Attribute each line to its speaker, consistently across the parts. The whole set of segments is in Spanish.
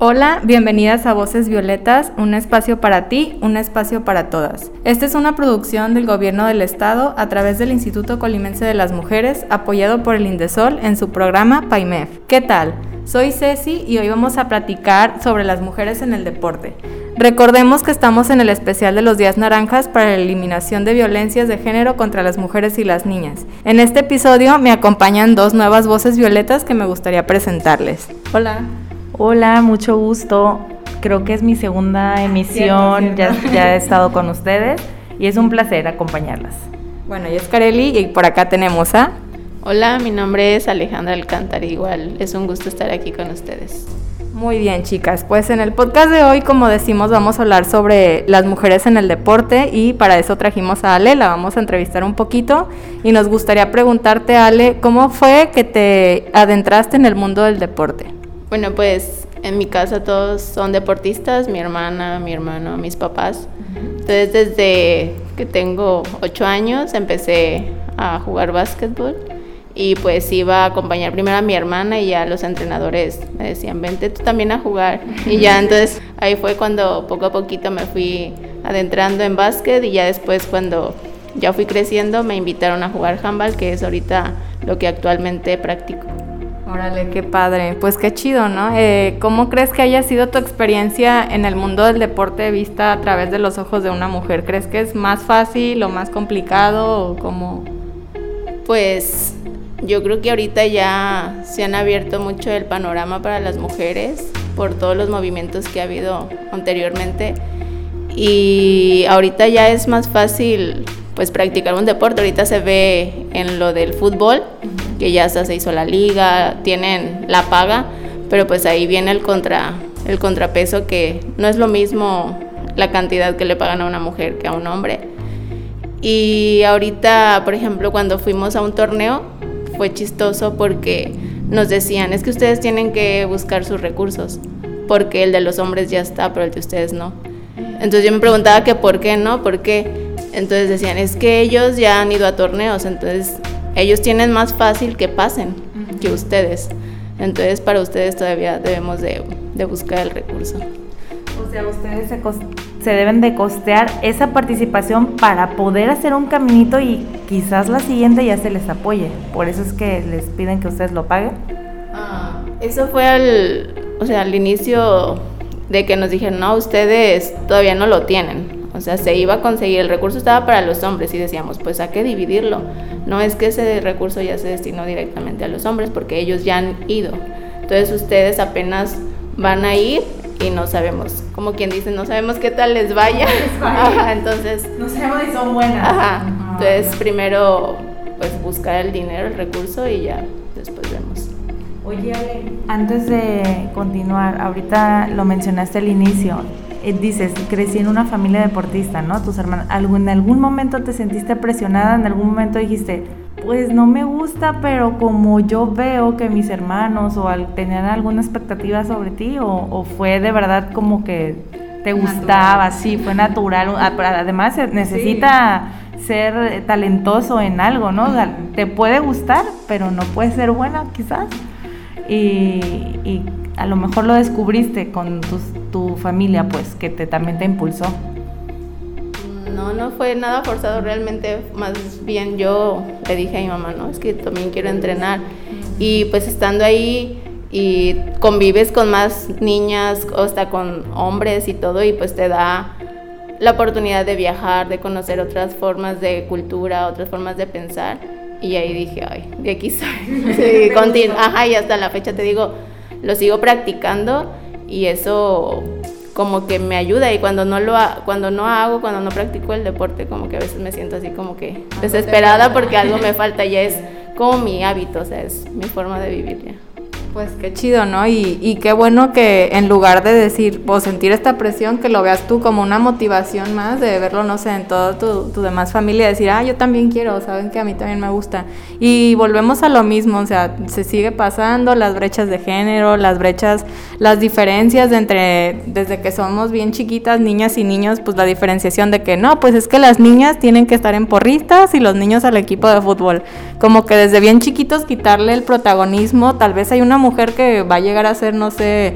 Speaker 1: Hola, bienvenidas a Voces Violetas, un espacio para ti, un espacio para todas. Esta es una producción del Gobierno del Estado a través del Instituto Colimense de las Mujeres, apoyado por el Indesol en su programa PAIMEF. ¿Qué tal? Soy Ceci y hoy vamos a platicar sobre las mujeres en el deporte. Recordemos que estamos en el especial de los Días Naranjas para la eliminación de violencias de género contra las mujeres y las niñas. En este episodio me acompañan dos nuevas voces violetas que me gustaría presentarles. Hola.
Speaker 2: Hola, mucho gusto. Creo que es mi segunda emisión, ya, ya he estado con ustedes y es un placer acompañarlas.
Speaker 1: Bueno, yo es Kareli y por acá tenemos a...
Speaker 3: Hola, mi nombre es Alejandra Alcántara, igual es un gusto estar aquí con ustedes.
Speaker 1: Muy bien, chicas. Pues en el podcast de hoy, como decimos, vamos a hablar sobre las mujeres en el deporte y para eso trajimos a Ale, la vamos a entrevistar un poquito y nos gustaría preguntarte, Ale, ¿cómo fue que te adentraste en el mundo del deporte?
Speaker 3: Bueno, pues en mi casa todos son deportistas, mi hermana, mi hermano, mis papás. Entonces desde que tengo ocho años empecé a jugar básquetbol y pues iba a acompañar primero a mi hermana y ya los entrenadores me decían, vente tú también a jugar. Y ya entonces ahí fue cuando poco a poquito me fui adentrando en básquet y ya después cuando ya fui creciendo me invitaron a jugar handball, que es ahorita lo que actualmente practico.
Speaker 1: Órale, qué padre. Pues qué chido, ¿no? Eh, ¿Cómo crees que haya sido tu experiencia en el mundo del deporte vista a través de los ojos de una mujer? ¿Crees que es más fácil o más complicado o cómo?
Speaker 3: Pues yo creo que ahorita ya se han abierto mucho el panorama para las mujeres por todos los movimientos que ha habido anteriormente y ahorita ya es más fácil pues practicar un deporte. Ahorita se ve en lo del fútbol que ya se hizo la liga, tienen la paga, pero pues ahí viene el, contra, el contrapeso que no es lo mismo la cantidad que le pagan a una mujer que a un hombre. Y ahorita, por ejemplo, cuando fuimos a un torneo, fue chistoso porque nos decían, es que ustedes tienen que buscar sus recursos, porque el de los hombres ya está, pero el de ustedes no. Entonces yo me preguntaba que por qué no, por qué. Entonces decían, es que ellos ya han ido a torneos, entonces ellos tienen más fácil que pasen que ustedes. Entonces para ustedes todavía debemos de, buscar el recurso.
Speaker 2: O sea, ustedes se, se, deben de costear esa participación para poder hacer un caminito y quizás la siguiente ya se les apoye. Por eso es que les piden que ustedes lo paguen.
Speaker 3: Ah, eso fue al, o sea, al inicio de que nos dijeron, no, ustedes todavía no lo tienen. O sea, se iba a conseguir, el recurso estaba para los hombres y decíamos, pues hay que dividirlo. No es que ese recurso ya se destinó directamente a los hombres porque ellos ya han ido. Entonces ustedes apenas van a ir y no sabemos, como quien dice, no sabemos qué tal les vaya. entonces...
Speaker 2: No sabemos si son buenas.
Speaker 3: Ajá. Entonces primero pues buscar el dinero, el recurso y ya después vemos.
Speaker 2: Oye, antes de continuar, ahorita lo mencionaste al inicio, eh, dices, crecí en una familia deportista, ¿no? Tus hermanos, ¿en algún momento te sentiste presionada? ¿En algún momento dijiste, pues no me gusta, pero como yo veo que mis hermanos o al, tenían alguna expectativa sobre ti, o, fue de verdad como que te gustaba, sí, fue natural. Además, necesita ser talentoso en algo, ¿no? te puede gustar, pero no puede ser buena, quizás. Y, y a lo mejor lo descubriste con tu familia, pues, que te, también te impulsó.
Speaker 3: No, no fue nada forzado realmente, más bien yo le dije a mi mamá, no, es que también quiero entrenar. Y pues estando ahí y convives con más niñas, o hasta con hombres y todo, y pues te da la oportunidad de viajar, de conocer otras formas de cultura, otras formas de pensar. Y ahí dije, ay, de aquí soy. Sí, Ajá, y hasta la fecha te digo, lo sigo practicando y eso como que me ayuda y cuando no lo cuando no hago, cuando no practico el deporte, como que a veces me siento así como que desesperada porque algo me falta, ya es como mi hábito, o sea, es mi forma de vivir ya.
Speaker 1: Pues qué chido, ¿no? Y, y, qué bueno que en lugar de decir o sentir esta presión, que lo veas tú como una motivación más de verlo, no sé, en toda tu, tu, demás familia, decir, ah, yo también quiero, saben que a mí también me gusta. Y volvemos a lo mismo, o sea, se sigue pasando las brechas de género, las brechas, las diferencias de entre, desde que somos bien chiquitas, niñas y niños, pues la diferenciación de que no, pues es que las niñas tienen que estar en porristas y los niños al equipo de fútbol. Como que desde bien chiquitos quitarle el protagonismo, tal vez hay una mujer que va a llegar a ser, no sé,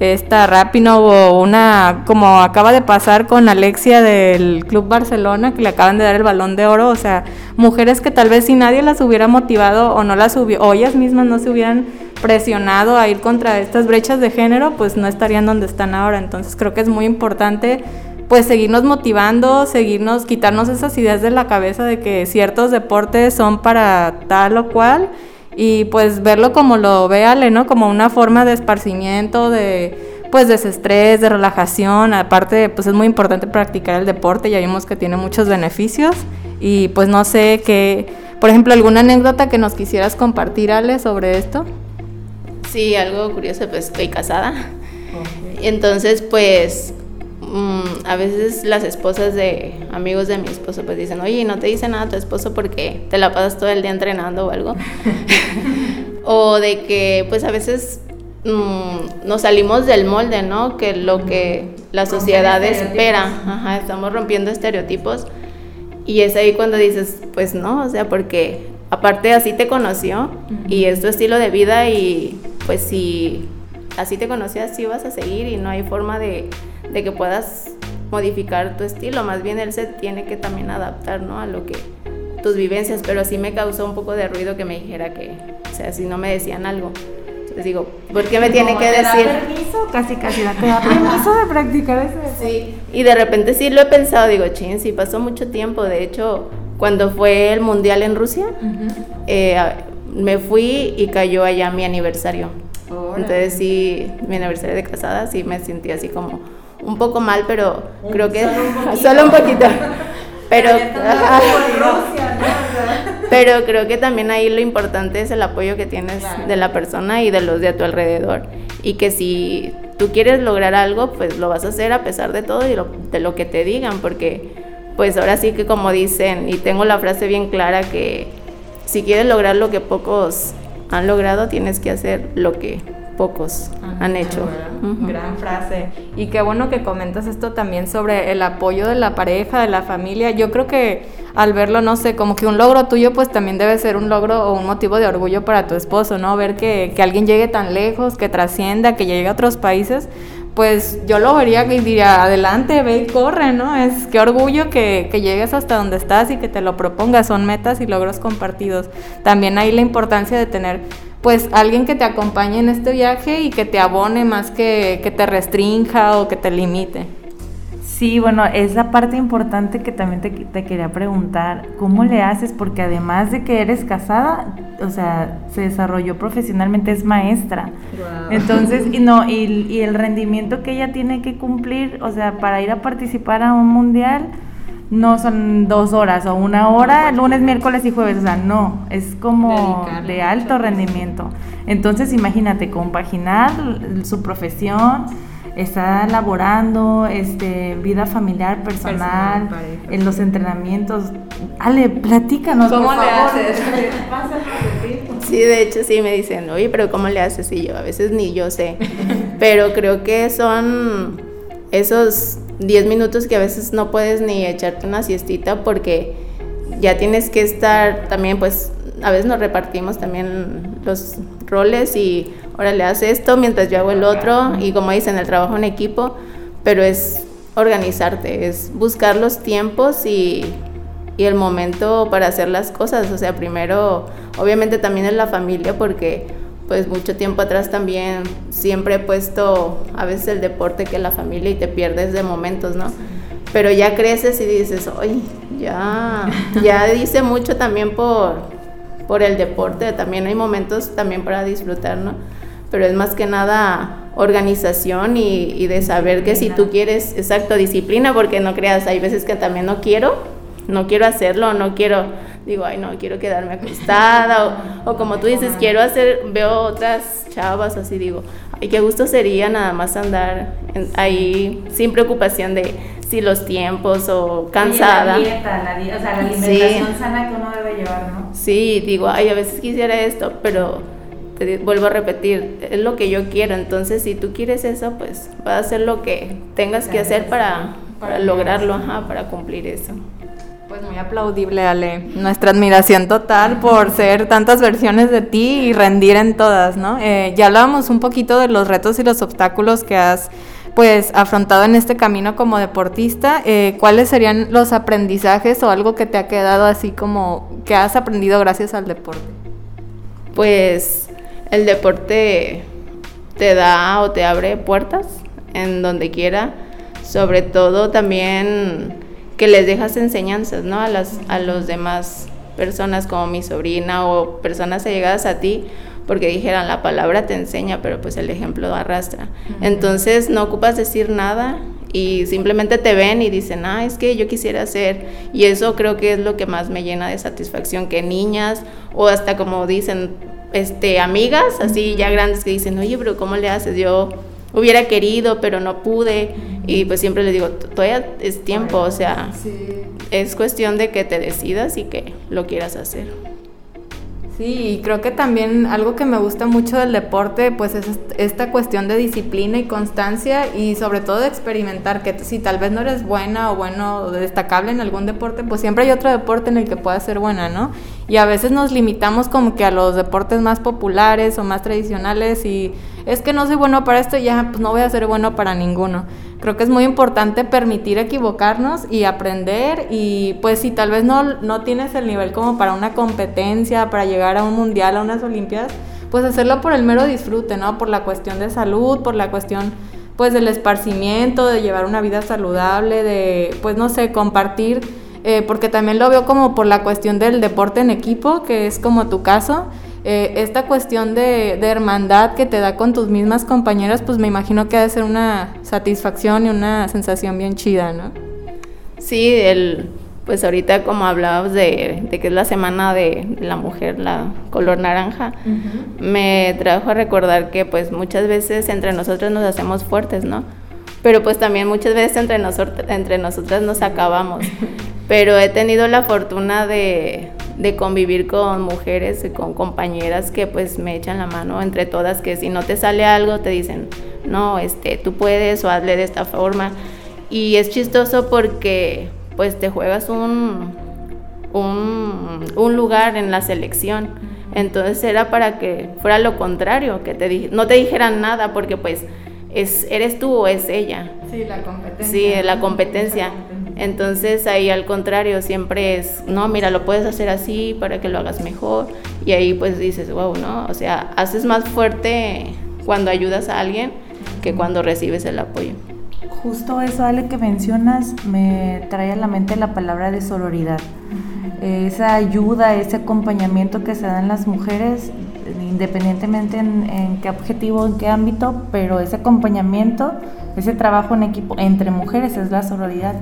Speaker 1: esta Rapino o una, como acaba de pasar con Alexia del Club Barcelona, que le acaban de dar el balón de oro, o sea, mujeres que tal vez si nadie las hubiera motivado o no las hubiera, o ellas mismas no se hubieran presionado a ir contra estas brechas de género, pues no estarían donde están ahora. Entonces creo que es muy importante pues seguirnos motivando, seguirnos, quitarnos esas ideas de la cabeza de que ciertos deportes son para tal o cual y pues verlo como lo ve Ale, ¿no? Como una forma de esparcimiento, de pues desestrés, de relajación, aparte pues es muy importante practicar el deporte, ya vimos que tiene muchos beneficios y pues no sé qué, por ejemplo, alguna anécdota que nos quisieras compartir Ale sobre esto.
Speaker 3: Sí, algo curioso, pues estoy casada. Entonces, pues Mm, a veces las esposas de amigos de mi esposo pues dicen, oye, no te dice nada tu esposo porque te la pasas todo el día entrenando o algo. o de que pues a veces mm, nos salimos del molde, ¿no? Que lo que la sociedad espera, Ajá, estamos rompiendo estereotipos. Y es ahí cuando dices, pues no, o sea, porque aparte así te conoció y es tu estilo de vida y pues si así te conoció, así vas a seguir y no hay forma de de que puedas modificar tu estilo, más bien él se tiene que también adaptar, ¿no? A lo que tus vivencias, pero sí me causó un poco de ruido que me dijera que, o sea, si no me decían algo. Les digo, ¿por qué me tiene que decir?
Speaker 2: permiso? Casi, casi da permiso de practicar eso.
Speaker 3: Sí, y de repente sí lo he pensado, digo, chin, sí pasó mucho tiempo. De hecho, cuando fue el mundial en Rusia, eh, me fui y cayó allá mi aniversario. Entonces sí, mi aniversario de casada, sí me sentí así como un poco mal, pero creo que solo un poquito. Pero, pero creo que también ahí lo importante es el apoyo que tienes de la persona y de los de a tu alrededor. Y que si tú quieres lograr algo, pues lo vas a hacer a pesar de todo y de lo que te digan, porque pues ahora sí que como dicen, y tengo la frase bien clara, que si quieres lograr lo que pocos han logrado, tienes que hacer lo que pocos han hecho.
Speaker 1: Gran frase. Y qué bueno que comentas esto también sobre el apoyo de la pareja, de la familia. Yo creo que al verlo, no sé, como que un logro tuyo pues también debe ser un logro o un motivo de orgullo para tu esposo, ¿no? Ver que, que alguien llegue tan lejos, que trascienda, que llegue a otros países, pues yo lo vería y diría, adelante, ve y corre, ¿no? Es qué orgullo que, que, llegues hasta donde estás y que te lo propongas, son metas y logros compartidos. También hay la importancia de tener pues alguien que te acompañe en este viaje y que te abone más que, que te restrinja o que te limite.
Speaker 2: Sí, bueno, es la parte importante que también te, te, quería preguntar, ¿cómo le haces? Porque además de que eres casada, o sea, se desarrolló profesionalmente, es maestra. Entonces, y no, y, y el rendimiento que ella tiene que cumplir, o sea, para ir a participar a un mundial, no son dos horas o una hora, lunes, miércoles y jueves, o sea, no, es como de alto rendimiento. Entonces, imagínate, compaginar su profesión, está laborando, este, vida familiar, personal, en los entrenamientos. Ale, platícanos.
Speaker 1: ¿Cómo le haces?
Speaker 3: sí, de hecho sí me dicen, oye, pero ¿cómo le haces? Y yo a veces ni yo sé, pero creo que son esos 10 minutos que a veces no puedes ni echarte una siestita porque ya tienes que estar también, pues a veces nos repartimos también los roles y ahora le hace esto mientras yo hago el otro y como dicen, el trabajo en equipo, pero es organizarte, es buscar los tiempos y, y el momento para hacer las cosas. O sea, primero, obviamente también es la familia porque pues mucho tiempo atrás también siempre he puesto a veces el deporte que la familia y te pierdes de momentos, ¿no? Pero ya creces y dices, oye, ya, ya dice mucho también por, por el deporte, también hay momentos también para disfrutar, ¿no? Pero es más que nada organización y, y de saber que si tú quieres, exacto, disciplina, porque no creas, hay veces que también no quiero, no quiero hacerlo, no quiero, digo, ay, no, quiero quedarme acostada. o, como tú dices, quiero hacer, veo otras chavas así, digo, ay, qué gusto sería nada más andar ahí sin preocupación de si los tiempos o cansada.
Speaker 2: la dieta, la o sea, la alimentación sana que uno debe llevar, ¿no?
Speaker 3: Sí, digo, ay, a veces quisiera esto, pero te vuelvo a repetir, es lo que yo quiero, entonces si tú quieres eso, pues vas a hacer lo que tengas que hacer para, para lograrlo, ajá, para cumplir eso.
Speaker 1: Pues muy aplaudible, Ale. Nuestra admiración total por ser tantas versiones de ti y rendir en todas, ¿no? Eh, ya hablábamos un poquito de los retos y los obstáculos que has pues afrontado en este camino como deportista, eh, ¿cuáles serían los aprendizajes o algo que te ha quedado así como que has aprendido gracias al deporte?
Speaker 3: Pues el deporte te da o te abre puertas en donde quiera, sobre todo también que les dejas enseñanzas, ¿no? A las a los demás personas como mi sobrina o personas allegadas a ti porque dijeran la palabra te enseña, pero pues el ejemplo arrastra. Entonces no ocupas decir nada y simplemente te ven y dicen, ah, es que yo quisiera hacer. Y eso creo que es lo que más me llena de satisfacción, que niñas o hasta como dicen, este, amigas, así ya grandes que dicen, oye, pero ¿cómo le haces? Yo hubiera querido, pero no pude. Y pues siempre les digo, todavía es tiempo, o sea, es cuestión de que te decidas y que lo quieras hacer.
Speaker 1: Sí, y creo que también algo que me gusta mucho del deporte, pues es esta cuestión de disciplina y constancia y sobre todo de experimentar, que si tal vez no eres buena o bueno destacable en algún deporte, pues siempre hay otro deporte en el que puedas ser buena, ¿no? Y a veces nos limitamos como que a los deportes más populares o más tradicionales y es que no soy bueno para esto y ya pues no voy a ser bueno para ninguno. Creo que es muy importante permitir equivocarnos y aprender y pues si tal vez no, no tienes el nivel como para una competencia, para llegar a un mundial, a unas olimpiadas, pues hacerlo por el mero disfrute, ¿no? Por la cuestión de salud, por la cuestión pues del esparcimiento, de llevar una vida saludable, de pues no sé, compartir, eh, porque también lo veo como por la cuestión del deporte en equipo, que es como tu caso. Eh, esta cuestión de, hermandad que te da con tus mismas compañeras, pues me imagino que ha de ser una satisfacción y una sensación bien chida, ¿no?
Speaker 3: Sí, el, pues ahorita como hablabas de, que es la semana de la mujer, la color naranja, me trajo a recordar que pues muchas veces entre nosotros nos hacemos fuertes, ¿no? Pero pues también muchas veces entre, nosotros, entre nosotras nos acabamos. Pero he tenido la fortuna de, de convivir con mujeres, con compañeras que pues me echan la mano entre todas, que si no te sale algo te dicen, no, este, tú puedes o hazle de esta forma. Y es chistoso porque pues te juegas un, un, lugar en la selección. Entonces era para que fuera lo contrario, que te no te dijeran nada porque pues es, eres tú o es ella.
Speaker 1: Sí, la competencia.
Speaker 3: Sí, la competencia. Entonces ahí al contrario, siempre es, no, mira, lo puedes hacer así para que lo hagas mejor. Y ahí pues dices, wow, ¿no? O sea, haces más fuerte cuando ayudas a alguien que cuando recibes el apoyo.
Speaker 2: Justo eso, Ale, que mencionas, me trae a la mente la palabra de sororidad. Esa ayuda, ese acompañamiento que se dan las mujeres, independientemente en, qué objetivo, en qué ámbito, pero ese acompañamiento, ese trabajo en equipo entre mujeres es la sororidad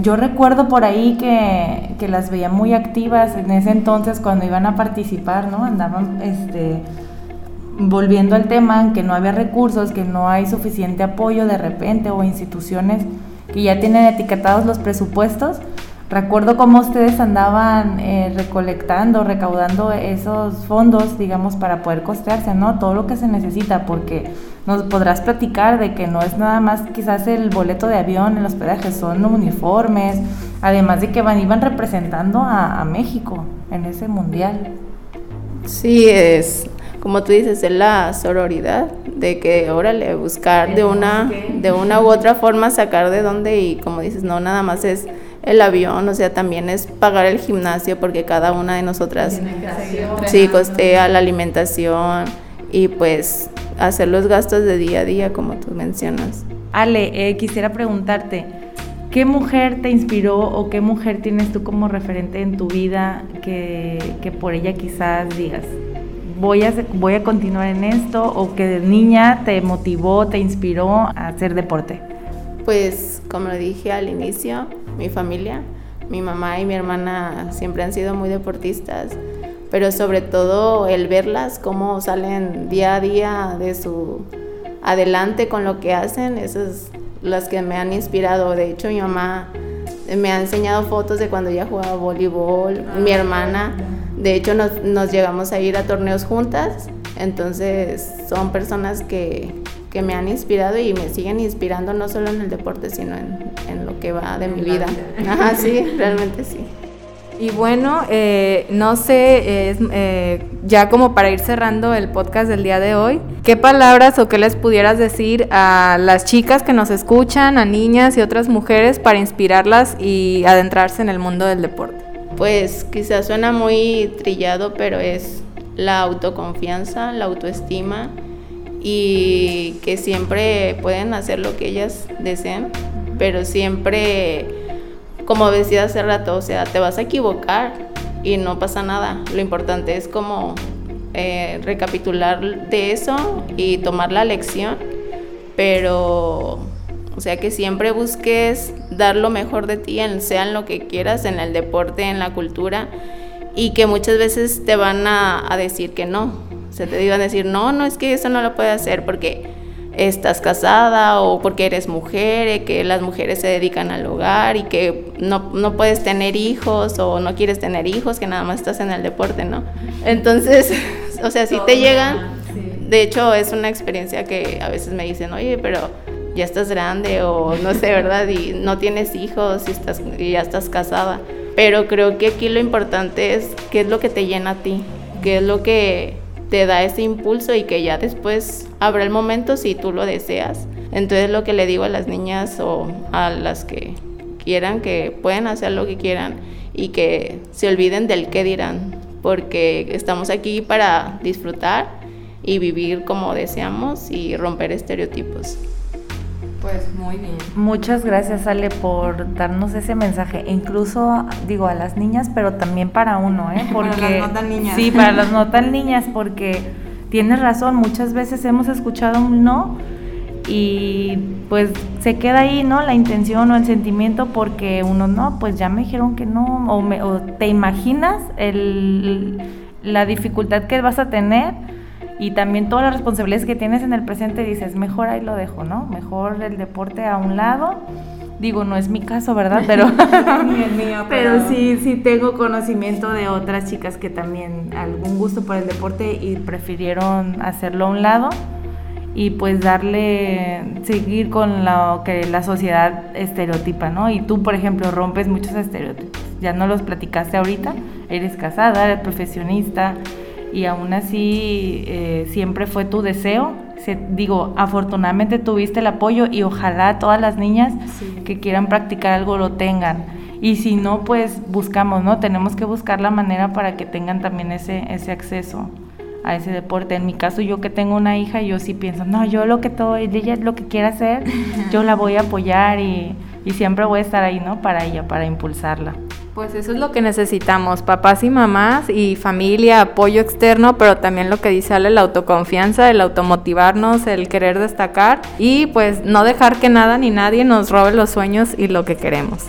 Speaker 2: yo recuerdo por ahí que, que, las veía muy activas en ese entonces cuando iban a participar, ¿no? Andaban este, volviendo al tema, que no había recursos, que no hay suficiente apoyo de repente o instituciones que ya tienen etiquetados los presupuestos Recuerdo cómo ustedes andaban eh, recolectando, recaudando esos fondos, digamos, para poder costearse, ¿no? Todo lo que se necesita, porque nos podrás platicar de que no es nada más quizás el boleto de avión, el hospedaje, son uniformes, además de que van, iban representando a, a México en ese mundial.
Speaker 3: Sí, es como tú dices, es la sororidad de que, órale, buscar de una, de una u otra forma sacar de dónde y como dices, no nada más es el avión, o sea, también es pagar el gimnasio porque cada una de nosotras sí costea la alimentación y pues hacer los gastos de día a día, como tú mencionas.
Speaker 2: Ale, eh, quisiera preguntarte, ¿qué mujer te inspiró o qué mujer tienes tú como referente en tu vida que, que por ella quizás digas, voy a, voy a continuar en esto o que de niña te motivó, te inspiró a hacer deporte?
Speaker 3: Pues como lo dije al inicio, mi familia, Mi mamá y mi hermana siempre han sido muy deportistas, pero sobre todo el verlas cómo salen día a día de su adelante con lo que hacen, esas las que me han inspirado. De hecho, mi mamá me ha enseñado fotos de cuando ella jugaba voleibol, mi hermana. De hecho, nos, nos llegamos a ir a torneos juntas. Entonces, son personas que, que, me han inspirado y me siguen inspirando no solo en el deporte, sino en, en lo que va de mi vida. Ajá, sí, realmente sí.
Speaker 1: Y bueno, eh, no sé, eh, ya como para ir cerrando el podcast del día de hoy, ¿qué palabras o qué les pudieras decir a las chicas que nos escuchan, a niñas y otras mujeres para inspirarlas y adentrarse en el mundo del deporte?
Speaker 3: Pues quizás suena muy trillado, pero es la autoconfianza, la autoestima y que siempre pueden hacer lo que ellas deseen, pero siempre como decía hace rato, o sea, te vas a equivocar y no pasa nada. Lo importante es como eh, recapitular de eso y tomar la lección, pero, o sea, que siempre busques dar lo mejor de ti, en, sea lo que quieras, en el deporte, en la cultura, y que muchas veces te van a decir que no. O sea, te iban a decir, no, no, es que eso no lo puede hacer porque estás casada o porque eres mujer, y que las mujeres se dedican al hogar y que no, no, puedes tener hijos o no quieres tener hijos, que nada más estás en el deporte, ¿no? Entonces, o sea, si te llegan, de hecho es una experiencia que a veces me dicen, oye, pero ya estás grande o no sé, ¿verdad? Y no tienes hijos y, estás, y ya estás casada. Pero creo que aquí lo importante es qué es lo que te llena a ti, qué es lo que te da ese impulso y que ya después habrá el momento si tú lo deseas. Entonces lo que le digo a las niñas o a las que quieran que pueden hacer lo que quieran y que se olviden del qué dirán, porque estamos aquí para disfrutar y vivir como deseamos y romper estereotipos.
Speaker 2: Pues muy bien. Muchas gracias Ale por darnos ese mensaje, incluso digo a las niñas, pero también para uno, ¿eh?
Speaker 1: Porque para las no tan niñas.
Speaker 2: Sí, para las no tan niñas, porque tienes razón, muchas veces hemos escuchado un no y pues se queda ahí, ¿no? La intención o el sentimiento porque uno no, pues ya me dijeron que no, o, o te imaginas el, la dificultad que vas a tener y también todas las responsabilidades que tienes en el presente dices, mejor ahí lo dejo, ¿no? Mejor el deporte a un lado. Digo, no es mi caso, ¿verdad? Pero, pero... pero sí, sí tengo conocimiento de otras chicas que también algún gusto por el deporte y prefirieron hacerlo a un lado y pues darle, seguir con lo que la sociedad estereotipa, ¿no? Y tú, por ejemplo, rompes muchos estereotipos. Ya no los platicaste ahorita, eres casada, eres profesionista, y aún así eh, siempre fue tu deseo. digo, afortunadamente tuviste el apoyo y ojalá todas las niñas que quieran practicar algo lo tengan. Y si no, pues buscamos, ¿no? Tenemos que buscar la manera para que tengan también ese, ese acceso a ese deporte. En mi caso, yo que tengo una hija, yo sí pienso, no, yo lo que todo, ella lo que quiera hacer, yo la voy a apoyar y, y siempre voy a estar ahí, ¿no? Para ella, para impulsarla.
Speaker 1: Pues eso es lo que necesitamos, papás y mamás y familia, apoyo externo, pero también lo que dice Ale, la autoconfianza, el automotivarnos, el querer destacar y pues no dejar que nada ni nadie nos robe los sueños y lo que queremos.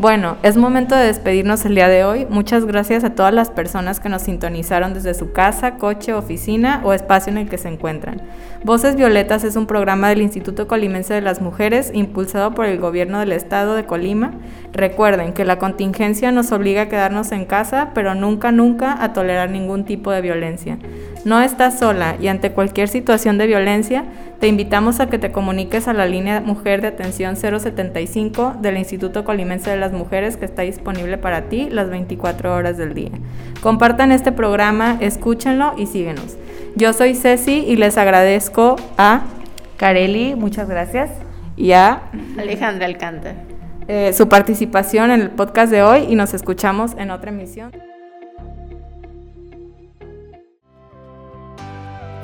Speaker 1: Bueno, es momento de despedirnos el día de hoy. Muchas gracias a todas las personas que nos sintonizaron desde su casa, coche, oficina o espacio en el que se encuentran. Voces Violetas es un programa del Instituto Colimense de las Mujeres impulsado por el Gobierno del Estado de Colima. Recuerden que la contingencia nos obliga a quedarnos en casa, pero nunca, nunca a tolerar ningún tipo de violencia. No estás sola y ante cualquier situación de violencia, te invitamos a que te comuniques a la línea Mujer de Atención 075 del Instituto Colimense de las Mujeres que está disponible para ti las 24 horas del día. Compartan este programa, escúchenlo y síguenos. Yo soy Ceci y les agradezco a
Speaker 2: Careli, muchas gracias,
Speaker 3: y a Alejandra Alcántara.
Speaker 1: Eh, su participación en el podcast de hoy y nos escuchamos en otra emisión.